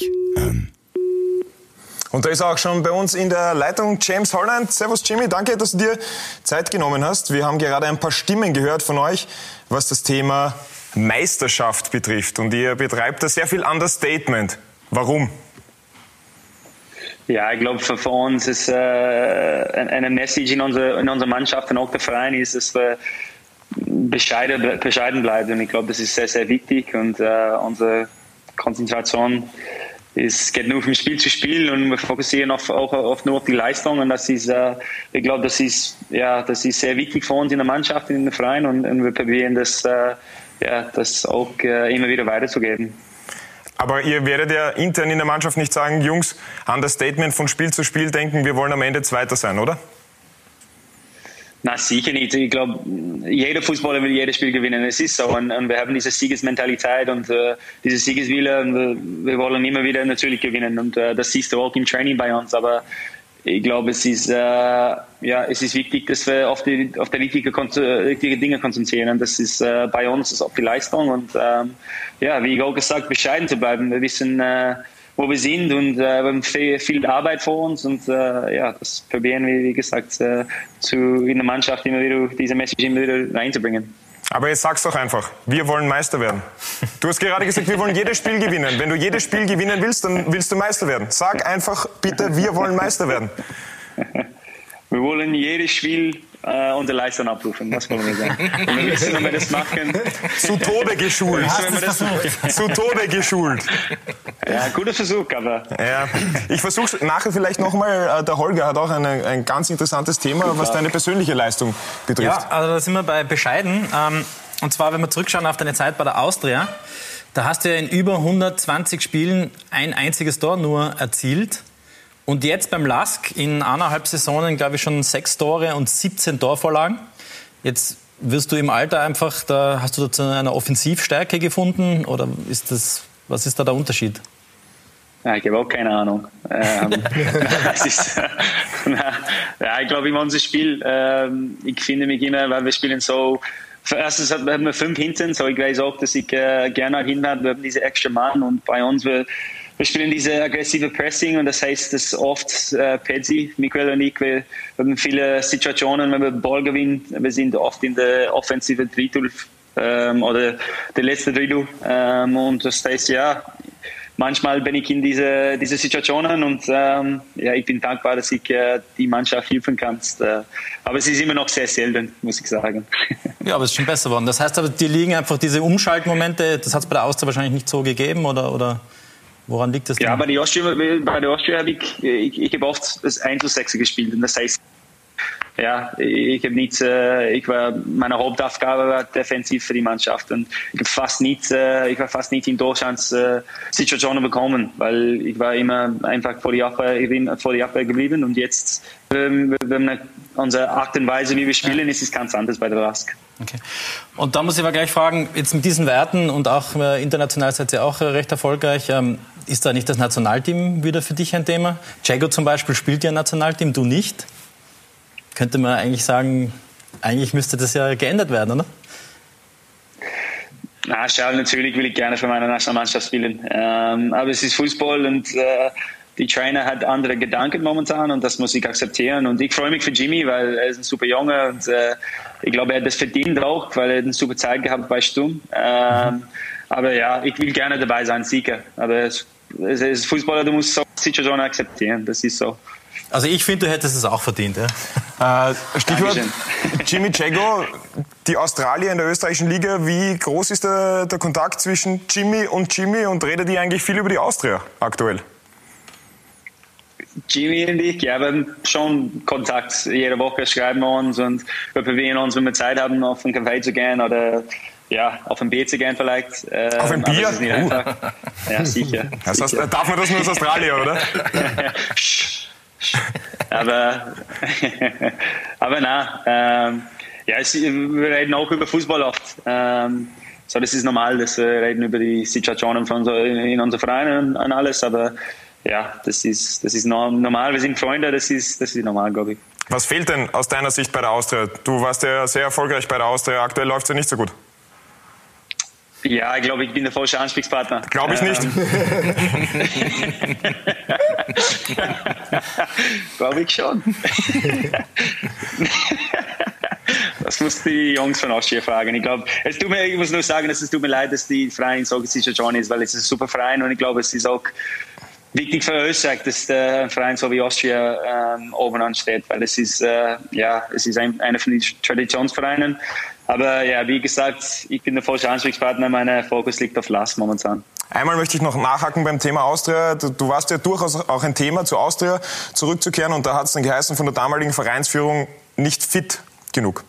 dich an. Und da ist auch schon bei uns in der Leitung James Holland. Servus Jimmy, danke, dass du dir Zeit genommen hast. Wir haben gerade ein paar Stimmen gehört von euch, was das Thema Meisterschaft betrifft. Und ihr betreibt da sehr viel Understatement. Warum? Ja, ich glaube, für, für, uns ist äh, eine Message in, unserer in unserer Mannschaft und auch der Verein ist, dass wir bescheiden, bescheiden bleiben. Und ich glaube, das ist sehr, sehr wichtig und äh, unsere Konzentration es geht nur vom Spiel zu Spiel und wir fokussieren auf, auch oft nur auf die Leistung und das ist, äh, ich glaube, das ist, ja, das ist sehr wichtig für uns in der Mannschaft, in den Verein und, und wir probieren das, äh, ja, das auch äh, immer wieder weiterzugeben. Aber ihr werdet ja intern in der Mannschaft nicht sagen, Jungs, an das Statement von Spiel zu Spiel denken, wir wollen am Ende Zweiter sein, oder? Na, sicher nicht. Ich glaube, jeder Fußballer will jedes Spiel gewinnen. Es ist so. Und, und wir haben diese Siegesmentalität und äh, diese Siegeswille. Und wir, wir, wollen immer wieder natürlich gewinnen. Und äh, das siehst du auch im Training bei uns. Aber ich glaube, es ist, äh, ja, es ist wichtig, dass wir auf die, auf die richtige, richtige Dinge konzentrieren. Und das ist äh, bei uns ist auf die Leistung. Und ähm, ja, wie ich auch gesagt, bescheiden zu bleiben. Wir wissen, äh, wo wir sind und äh, wir haben viel, viel, Arbeit vor uns und äh, ja, das probieren wir, wie gesagt, äh, zu, in der Mannschaft immer wieder diese Message immer wieder reinzubringen. Aber jetzt sag's doch einfach, wir wollen Meister werden. Du hast gerade gesagt, wir wollen jedes Spiel gewinnen. Wenn du jedes Spiel gewinnen willst, dann willst du Meister werden. Sag einfach bitte, wir wollen Meister werden. Wir wollen jedes Spiel äh, unsere Leistung abrufen. Das wollen wir sagen. Und wir wissen, wenn wir das machen. Zu Tode geschult. Zu Tode geschult. Ja, guter Versuch, aber. Ja. Ich versuche nachher vielleicht nochmal. Äh, der Holger hat auch eine, ein ganz interessantes Thema, was deine persönliche Leistung betrifft. Ja, also da sind wir bei bescheiden. Ähm, und zwar, wenn wir zurückschauen auf deine Zeit bei der Austria. Da hast du ja in über 120 Spielen ein einziges Tor nur erzielt. Und jetzt beim Lask in eineinhalb Saisonen, glaube ich, schon sechs Tore und 17 Torvorlagen. Jetzt wirst du im Alter einfach, da hast du da zu einer Offensivstärke gefunden oder ist das, was ist da der Unterschied? Ja, ich habe auch keine Ahnung. Ähm, ist, ja, ich glaube, in unserem Spiel, ähm, ich finde mich immer, weil wir spielen so, erstens haben wir fünf hinten, so ich weiß auch, dass ich äh, gerne hinten habe, wir haben diese extra Mann und bei uns, wir, wir spielen diese aggressive Pressing und das heißt, dass oft äh, Pezzi, Michael und ich, wir haben viele Situationen, wenn wir Ball gewinnen, wir sind oft in der offensiven Drittel ähm, oder der letzte Drittel ähm, und das heißt, ja, manchmal bin ich in diese, diese Situationen und ähm, ja, ich bin dankbar, dass ich äh, die Mannschaft helfen kann. Äh, aber es ist immer noch sehr selten, muss ich sagen. Ja, aber es ist schon besser geworden. Das heißt aber, dir liegen einfach diese Umschaltmomente, das hat es bei der Austria wahrscheinlich nicht so gegeben oder, oder woran liegt das denn? Ja, bei der Austria, bei der Austria habe ich, ich, ich habe oft das 1 zu 6 gespielt und das heißt, ja, ich habe nicht, äh, ich war, meine Hauptaufgabe war defensiv für die Mannschaft und ich fast nicht, äh, ich war fast nicht in Deutschlands äh, bekommen, weil ich war immer einfach vor die Abwehr, ich bin vor die Abwehr geblieben und jetzt, ähm, wir unsere Art und Weise, wie wir spielen, ist es ganz anders bei der Lask. Okay. Und da muss ich aber gleich fragen, jetzt mit diesen Werten und auch äh, international seid ihr auch äh, recht erfolgreich, ähm, ist da nicht das Nationalteam wieder für dich ein Thema? Jago zum Beispiel spielt ja Nationalteam, du nicht könnte man eigentlich sagen, eigentlich müsste das ja geändert werden, oder? Na, schau, natürlich will ich gerne für meine Nationalmannschaft spielen. Ähm, aber es ist Fußball und äh, die Trainer hat andere Gedanken momentan und das muss ich akzeptieren. Und ich freue mich für Jimmy, weil er ist ein super Junge und äh, ich glaube, er hat das verdient auch, weil er eine super Zeit gehabt bei Sturm. Ähm, mhm. Aber ja, ich will gerne dabei sein, sicher. Aber es, es ist Fußballer, du musst so Situation akzeptieren. Das ist so. Also ich finde, du hättest es auch verdient. Ja? Äh, Stichwort Jimmy Jago, die Australier in der österreichischen Liga. Wie groß ist der, der Kontakt zwischen Jimmy und Jimmy und redet ihr eigentlich viel über die Austria aktuell? Jimmy und ich, ja, wir haben schon Kontakt. Jede Woche schreiben wir uns und wir probieren uns, wenn wir Zeit haben, auf einen Kaffee zu gehen oder ja, auf ein Bier zu gehen vielleicht. Ähm, auf ein Bier? Uh. Ja, sicher. Das sicher. Heißt, darf man das nur aus Australien, oder? aber, aber nein, ähm, ja, es, wir reden auch über Fußball oft. Ähm, so, das ist normal, dass wir reden über die Situationen von so, in unseren Vereinen und alles, aber ja, das ist, das ist normal. Wir sind Freunde, das ist, das ist normal, glaube ich. Was fehlt denn aus deiner Sicht bei der Austria? Du warst ja sehr erfolgreich bei der Austria, aktuell läuft es ja nicht so gut. Ja, ich glaube, ich bin der falsche Ansprechpartner. Glaube ich nicht. glaube ich schon. das muss die Jungs von Austria fragen. Ich glaube, es tut mir, ich muss nur sagen, dass es tut mir leid, dass die Verein so John ist, weil es ist ein super Verein und ich glaube, es ist auch wichtig für Österreich, dass der Verein so wie Austria ähm, oben ansteht, weil es ist, äh, ja, es ist ein, einer von den Traditionsvereinen. Aber ja, wie gesagt, ich bin der falsche Ansprechpartner. Mein Fokus liegt auf Last momentan. Einmal möchte ich noch nachhaken beim Thema Austria. Du, du warst ja durchaus auch ein Thema, zu Austria zurückzukehren und da hat es dann geheißen von der damaligen Vereinsführung nicht fit genug.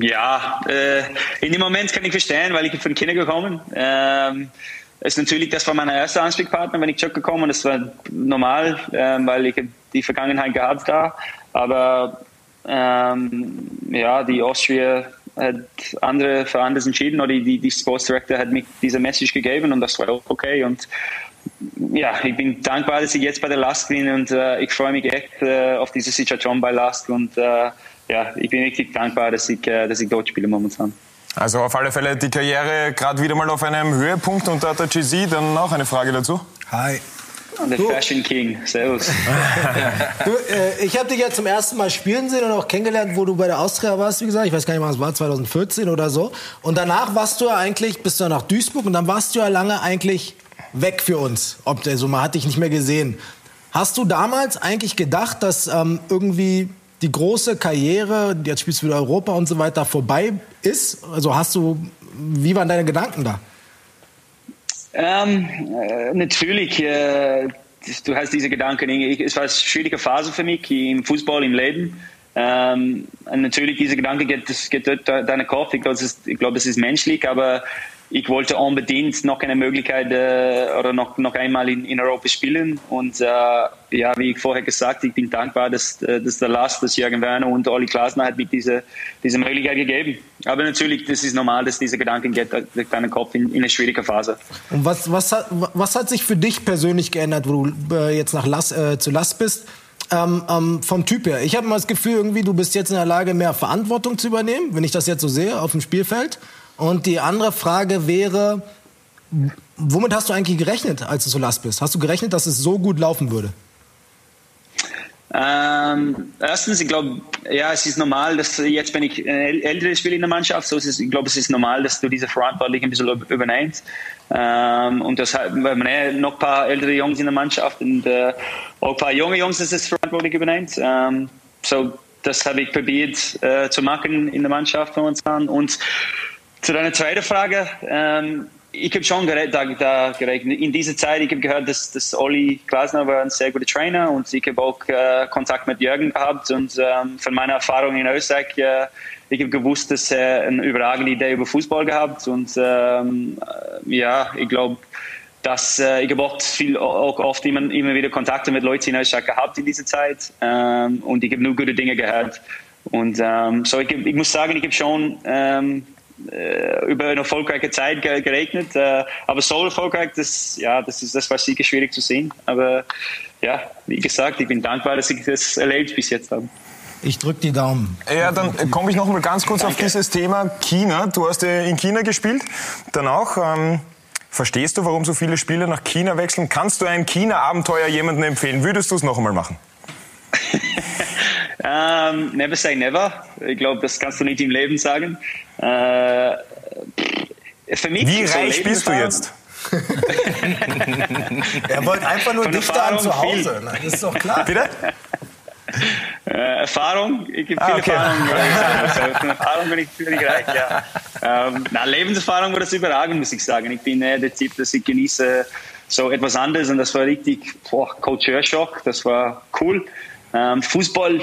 Ja, äh, in dem Moment kann ich verstehen, weil ich von Kindern gekommen. Ähm, ist natürlich, das war mein erster Ansprechpartner, wenn ich zurückgekommen und das war normal, ähm, weil ich die Vergangenheit gehabt da. Aber ähm, ja, die Austria hat andere für anders entschieden oder die, die Sports Director hat mir diese Message gegeben und das war auch okay und ja, ich bin dankbar, dass ich jetzt bei der Last bin und äh, ich freue mich echt äh, auf diese Situation bei Last und äh, ja, ich bin wirklich dankbar, dass ich, äh, dass ich dort spiele momentan. Also auf alle Fälle die Karriere gerade wieder mal auf einem Höhepunkt und da hat der GZ dann auch eine Frage dazu. Hi. Der Fashion King, servus. du, äh, ich habe dich ja zum ersten Mal spielen sehen und auch kennengelernt, wo du bei der Austria warst, wie gesagt. Ich weiß gar nicht, wann es war, 2014 oder so. Und danach warst du ja eigentlich, bist du ja nach Duisburg und dann warst du ja lange eigentlich weg für uns. Ob, also man hat dich nicht mehr gesehen. Hast du damals eigentlich gedacht, dass ähm, irgendwie die große Karriere, jetzt spielst du wieder Europa und so weiter, vorbei ist? Also hast du, wie waren deine Gedanken da? Ähm, äh, natürlich, äh, du hast diese Gedanken. Ich, es war eine schwierige Phase für mich im Fußball, im Leben. Ähm, natürlich, diese Gedanken geht, geht durch deinen Kopf. Ich glaube, es es ist menschlich, aber ich wollte unbedingt noch eine Möglichkeit äh, oder noch, noch einmal in, in Europa spielen. Und äh, ja, wie ich vorher gesagt, ich bin dankbar, dass, äh, dass der Last, dass Jürgen Werner und Olli Klasner hat mir diese, diese Möglichkeit gegeben. Aber natürlich, das ist normal, dass diese Gedanken geht durch deinen Kopf in, in eine schwierige Phase. Und was, was, hat, was hat sich für dich persönlich geändert, wo du äh, jetzt nach Lass, äh, zu Last bist? Ähm, ähm, vom Typ her. Ich habe mal das Gefühl, irgendwie, du bist jetzt in der Lage, mehr Verantwortung zu übernehmen, wenn ich das jetzt so sehe, auf dem Spielfeld. Und die andere Frage wäre, womit hast du eigentlich gerechnet, als du so last bist? Hast du gerechnet, dass es so gut laufen würde? Ähm, erstens, ich glaube, ja, es ist normal, dass jetzt bin ich ein älteres Spieler in der Mannschaft, so ist ich glaube, es ist normal, dass du diese Verantwortung ein bisschen übernimmst. Ähm, und das hat, wir haben noch ein paar ältere Jungs in der Mannschaft und äh, auch ein paar junge Jungs, das ist Verantwortung übernimmt. Ähm, so, das habe ich probiert äh, zu machen in der Mannschaft momentan und zu deiner zweiten Frage. Ähm, ich habe schon da, da gerechnet. In dieser Zeit, ich habe gehört, dass, dass Olli Glasner war ein sehr guter Trainer und ich habe auch äh, Kontakt mit Jürgen gehabt und ähm, von meiner Erfahrung in Österreich, äh, ich habe gewusst, dass er eine überragende Idee über Fußball gehabt und ähm, äh, ja, ich glaube, dass äh, ich habe auch, auch oft immer, immer wieder Kontakte mit Leuten in Österreich gehabt in dieser Zeit ähm, und ich habe nur gute Dinge gehört und ähm, so ich, ich muss sagen, ich habe schon ähm, äh, über eine erfolgreiche Zeit geregnet. Äh, aber so erfolgreich, das, ja, das, ist, das war sicher schwierig zu sehen. Aber ja, wie gesagt, ich bin dankbar, dass ich das erlebt bis jetzt habe. Ich drücke die Daumen. Ja, dann komme ich noch mal ganz kurz Danke. auf dieses Thema China. Du hast in China gespielt, dann auch. Ähm, verstehst du, warum so viele Spieler nach China wechseln? Kannst du ein China-Abenteuer jemandem empfehlen? Würdest du es noch einmal machen? um, ähm, never say never. Ich glaube, das kannst du nicht im Leben sagen. Äh, für mich Wie reich bist du jetzt? er wollte einfach nur dichter an zu Hause. Viel. Das ist doch klar. Bitte? Äh, Erfahrung, ich gebe ah, viel okay. Erfahrung. Also, Erfahrung bin ich ziemlich reich, ja. Ähm, na, Lebenserfahrung war das überragend, muss ich sagen. Ich bin äh, der Typ, dass ich genieße so etwas anderes und das war richtig boah, Culture-Schock, das war cool. Ähm, Fußball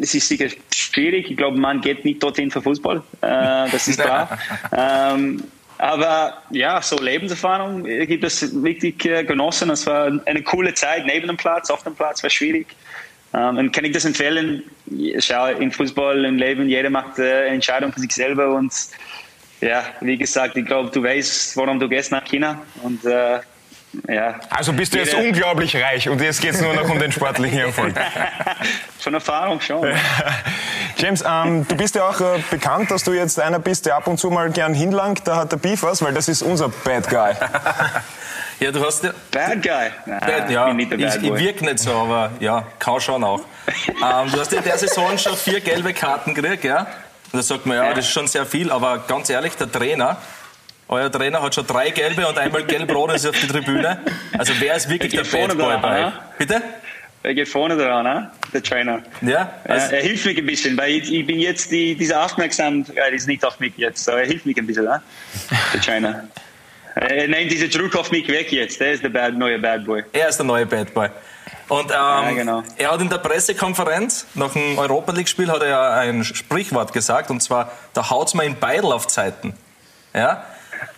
es ist sicher schwierig. Ich glaube, man geht nicht dorthin für Fußball. Äh, das ist klar. ähm, aber ja, so Lebenserfahrung gibt es wirklich äh, genossen. Es war eine coole Zeit neben dem Platz, auf dem Platz war schwierig. Ähm, und kann ich das empfehlen? Schau, im Fußball, im Leben, jeder macht äh, Entscheidungen für sich selber. Und ja, wie gesagt, ich glaube, du weißt, warum du gehst nach China. Und äh, ja. Also bist du jetzt unglaublich reich und jetzt geht es nur noch um den sportlichen Erfolg. Von Erfahrung schon. James, ähm, du bist ja auch äh, bekannt, dass du jetzt einer bist, der ab und zu mal gern hinlangt. Da hat der Beef was, weil das ist unser Bad Guy. ja, du hast ja. Bad Guy? Nah, Bad, ja, ich, ich, ich wirke nicht so, aber ja, kann schon auch. ähm, du hast in der Saison schon vier gelbe Karten gekriegt, ja? Und da sagt man, ja, das ist schon sehr viel, aber ganz ehrlich, der Trainer, euer Trainer hat schon drei gelbe und einmal gelb-rot ist auf die Tribüne. Also wer ist wirklich der Bad Boy bei? Bitte? Er geht vorne dran, ne? der Trainer. Ja, also er, er, hilft mir ein bisschen, weil ich, ich bin jetzt die, diese Aufmerksamkeit ist nicht auf mich jetzt, aber er hilft mir ein bisschen, ne? der Trainer. Er nimmt diese Druck auf mich weg jetzt, der ist der bad, neue Bad Boy. Er ist der neue Bad Boy. Und ähm, ja, genau. er hat in der Pressekonferenz nach dem Europa League-Spiel hat er ein Sprichwort gesagt, und zwar, da haut's mir in Beidel auf Zeiten. Ja?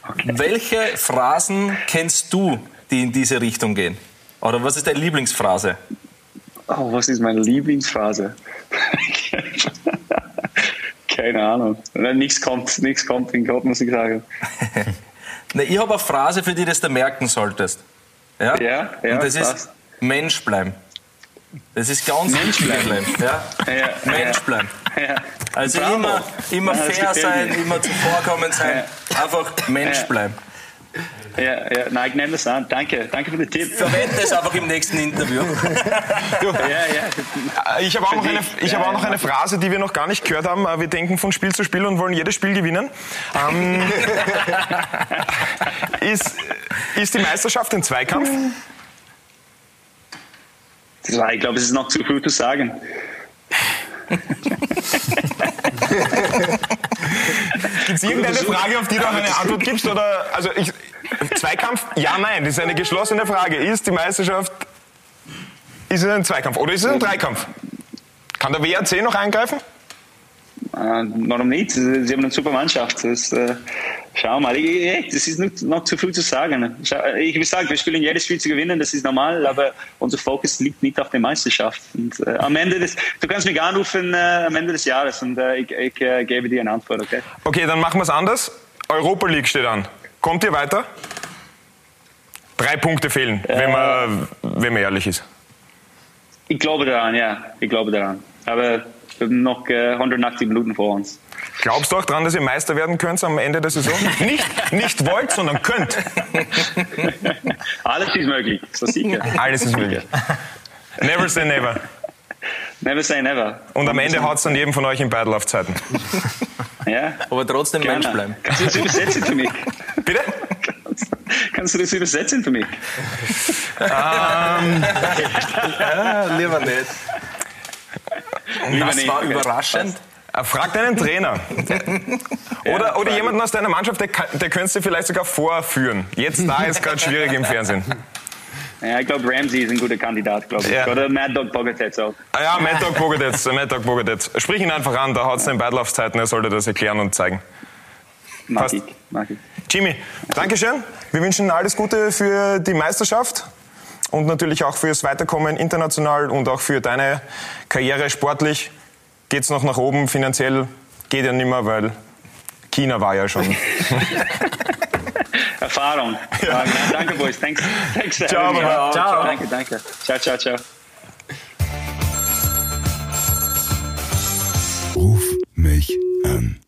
Okay. Welche Phrasen kennst du, die in diese Richtung gehen? Oder was ist deine Lieblingsphrase? Oh, was ist meine Lieblingsphrase? Keine Ahnung. Nichts kommt, nichts kommt in Kopf, muss ich sagen. ne, ich habe eine Phrase, für die du das merken solltest. Ja, ja, ja Und das ist Mensch bleiben. Das ist ganz Mensch bleiben. Ja? Ja, Mensch bleiben. Ja. Also Bravo. immer, immer fair sein, immer zuvorkommend sein. Einfach Mensch bleiben. Ja, ja, nein, ich nehme das an. Danke, danke für den Tipp. Verwende es einfach im nächsten Interview. ja, ja. Ich habe auch, noch eine, ich ja, auch noch eine Phrase, die wir noch gar nicht gehört haben. Wir denken von Spiel zu Spiel und wollen jedes Spiel gewinnen. Ähm, ist, ist die Meisterschaft ein Zweikampf? Ich glaube, es ist noch zu früh zu sagen. Gibt es irgendeine Frage, auf die du auch eine Antwort gibst? Oder, also ich, Zweikampf? Ja, nein. Das ist eine geschlossene Frage. Ist die Meisterschaft, ist es ein Zweikampf oder ist es ein Dreikampf? Kann der WRC noch eingreifen? Äh, warum nicht? Sie haben eine super Mannschaft. Das, äh, schau mal, ich, das ist noch, noch, zu früh zu sagen. Ich will sagen, wir spielen jedes Spiel zu gewinnen, das ist normal, aber unser Fokus liegt nicht auf der Meisterschaft. Und, äh, am Ende des, du kannst mich anrufen äh, am Ende des Jahres und äh, ich, ich äh, gebe dir eine Antwort, okay? Okay, dann machen wir es anders. Europa League steht an. Kommt ihr weiter? Drei Punkte fehlen, wenn, man, wenn man ehrlich ist. Ich glaube daran, ja. Ich glaube daran. Aber wir haben noch äh, 180 Minuten vor uns. Glaubst du auch daran, dass ihr Meister werden könnt am Ende der Saison? nicht, nicht wollt, sondern könnt. Alles ist möglich, so sicher. Alles ist möglich. Never say never. Never say never. Und am Ende haut es dann jedem von euch in Battle auf Zeiten. Ja. Aber trotzdem Gerne. Mensch bleiben. Kannst du das übersetzen für mich? Bitte? Kannst du das übersetzen für mich? ähm, ja, lieber nicht. Das war überraschend. Äh, frag deinen Trainer. oder oder jemanden aus deiner Mannschaft, der, der könntest du vielleicht sogar vorführen. Jetzt da ist gerade schwierig im Fernsehen. Ja, ich glaube, Ramsey ist ein guter Kandidat, glaube ich. Ja. Oder Mad Dog Bogatets auch. Ah ja, Mad Dog Bogatets, Mad Dog Bogatets. Sprich ihn einfach an, da hat es den Beidlaufzeiten, er sollte das erklären und zeigen. Mag Passt. ich, mag ich. Jimmy, Dankeschön. Wir wünschen alles Gute für die Meisterschaft und natürlich auch fürs Weiterkommen international und auch für deine Karriere sportlich. Geht es noch nach oben finanziell? Geht ja nicht mehr, weil China war ja schon. Erfahrung. Ja. Danke, Boys. Thanks. Thanks ciao, ciao. ciao. Danke, danke. Ciao, ciao, ciao. Ruf mich an.